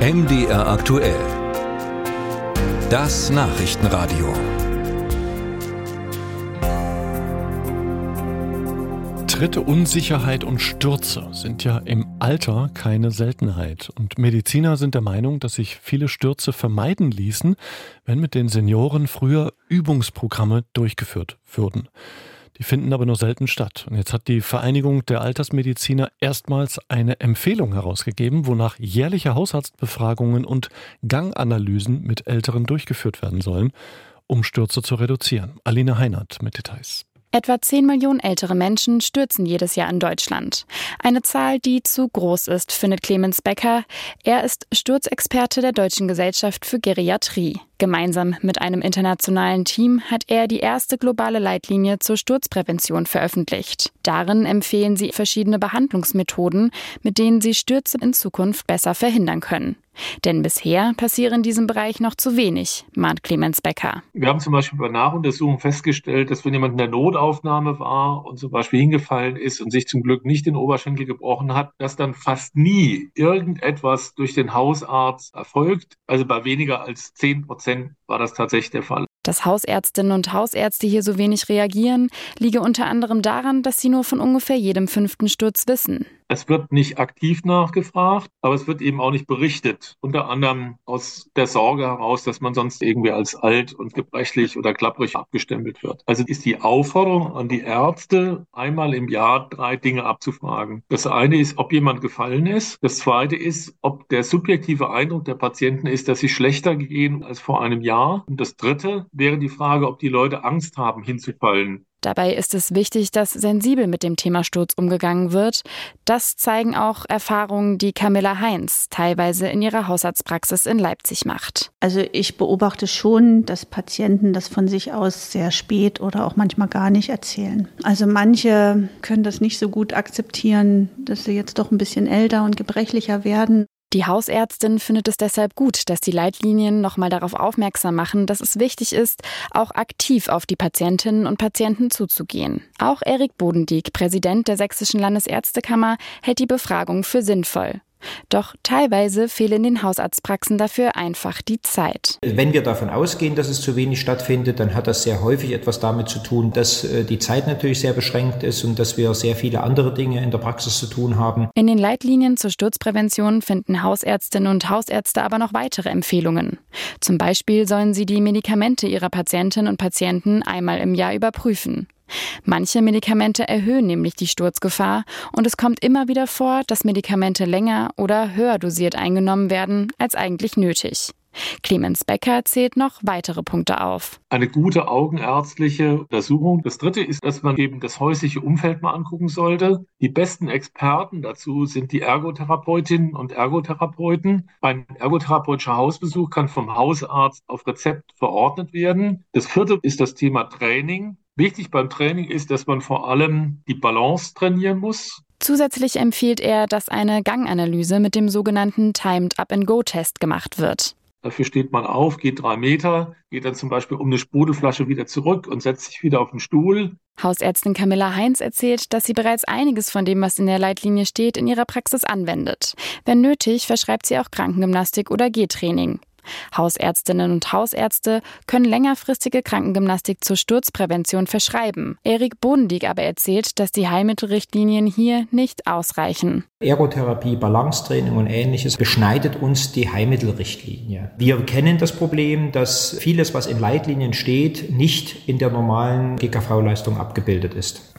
MDR aktuell. Das Nachrichtenradio. Tritte Unsicherheit und Stürze sind ja im Alter keine Seltenheit. Und Mediziner sind der Meinung, dass sich viele Stürze vermeiden ließen, wenn mit den Senioren früher Übungsprogramme durchgeführt würden. Die finden aber nur selten statt. Und jetzt hat die Vereinigung der Altersmediziner erstmals eine Empfehlung herausgegeben, wonach jährliche Hausarztbefragungen und Ganganalysen mit Älteren durchgeführt werden sollen, um Stürze zu reduzieren. Aline Heinert mit Details. Etwa 10 Millionen ältere Menschen stürzen jedes Jahr in Deutschland. Eine Zahl, die zu groß ist, findet Clemens Becker. Er ist Sturzexperte der Deutschen Gesellschaft für Geriatrie. Gemeinsam mit einem internationalen Team hat er die erste globale Leitlinie zur Sturzprävention veröffentlicht. Darin empfehlen sie verschiedene Behandlungsmethoden, mit denen sie Stürze in Zukunft besser verhindern können. Denn bisher passieren in diesem Bereich noch zu wenig, mahnt Clemens Becker. Wir haben zum Beispiel bei Nachuntersuchungen festgestellt, dass wenn jemand in der Notaufnahme war und zum Beispiel hingefallen ist und sich zum Glück nicht den Oberschenkel gebrochen hat, dass dann fast nie irgendetwas durch den Hausarzt erfolgt. Also bei weniger als 10 Prozent war das tatsächlich der Fall. Dass Hausärztinnen und Hausärzte hier so wenig reagieren, liege unter anderem daran, dass sie nur von ungefähr jedem fünften Sturz wissen. Es wird nicht aktiv nachgefragt, aber es wird eben auch nicht berichtet. Unter anderem aus der Sorge heraus, dass man sonst irgendwie als alt und gebrechlich oder klapprig abgestempelt wird. Also ist die Aufforderung an die Ärzte, einmal im Jahr drei Dinge abzufragen. Das eine ist, ob jemand gefallen ist. Das zweite ist, ob der subjektive Eindruck der Patienten ist, dass sie schlechter gehen als vor einem Jahr. Und das dritte wäre die Frage, ob die Leute Angst haben, hinzufallen. Dabei ist es wichtig, dass sensibel mit dem Thema Sturz umgegangen wird. Das zeigen auch Erfahrungen, die Camilla Heinz teilweise in ihrer Hausarztpraxis in Leipzig macht. Also ich beobachte schon, dass Patienten das von sich aus sehr spät oder auch manchmal gar nicht erzählen. Also manche können das nicht so gut akzeptieren, dass sie jetzt doch ein bisschen älter und gebrechlicher werden. Die Hausärztin findet es deshalb gut, dass die Leitlinien nochmal darauf aufmerksam machen, dass es wichtig ist, auch aktiv auf die Patientinnen und Patienten zuzugehen. Auch Erik Bodendieck, Präsident der Sächsischen Landesärztekammer, hält die Befragung für sinnvoll. Doch teilweise fehlen in den Hausarztpraxen dafür einfach die Zeit. Wenn wir davon ausgehen, dass es zu wenig stattfindet, dann hat das sehr häufig etwas damit zu tun, dass äh, die Zeit natürlich sehr beschränkt ist und dass wir sehr viele andere Dinge in der Praxis zu tun haben. In den Leitlinien zur Sturzprävention finden Hausärztinnen und Hausärzte aber noch weitere Empfehlungen. Zum Beispiel sollen sie die Medikamente ihrer Patientinnen und Patienten einmal im Jahr überprüfen. Manche Medikamente erhöhen nämlich die Sturzgefahr und es kommt immer wieder vor, dass Medikamente länger oder höher dosiert eingenommen werden als eigentlich nötig. Clemens Becker zählt noch weitere Punkte auf. Eine gute augenärztliche Untersuchung. Das dritte ist, dass man eben das häusliche Umfeld mal angucken sollte. Die besten Experten dazu sind die Ergotherapeutinnen und Ergotherapeuten. Ein ergotherapeutischer Hausbesuch kann vom Hausarzt auf Rezept verordnet werden. Das vierte ist das Thema Training. Wichtig beim Training ist, dass man vor allem die Balance trainieren muss. Zusätzlich empfiehlt er, dass eine Ganganalyse mit dem sogenannten Timed Up and Go Test gemacht wird. Dafür steht man auf, geht drei Meter, geht dann zum Beispiel um eine Sprudelflasche wieder zurück und setzt sich wieder auf den Stuhl. Hausärztin Camilla Heinz erzählt, dass sie bereits einiges von dem, was in der Leitlinie steht, in ihrer Praxis anwendet. Wenn nötig, verschreibt sie auch Krankengymnastik oder Gehtraining. Hausärztinnen und Hausärzte können längerfristige Krankengymnastik zur Sturzprävention verschreiben. Erik Bodendieck aber erzählt, dass die Heilmittelrichtlinien hier nicht ausreichen. Ergotherapie, Balancetraining und ähnliches beschneidet uns die Heilmittelrichtlinie. Wir kennen das Problem, dass vieles, was in Leitlinien steht, nicht in der normalen GKV-Leistung abgebildet ist.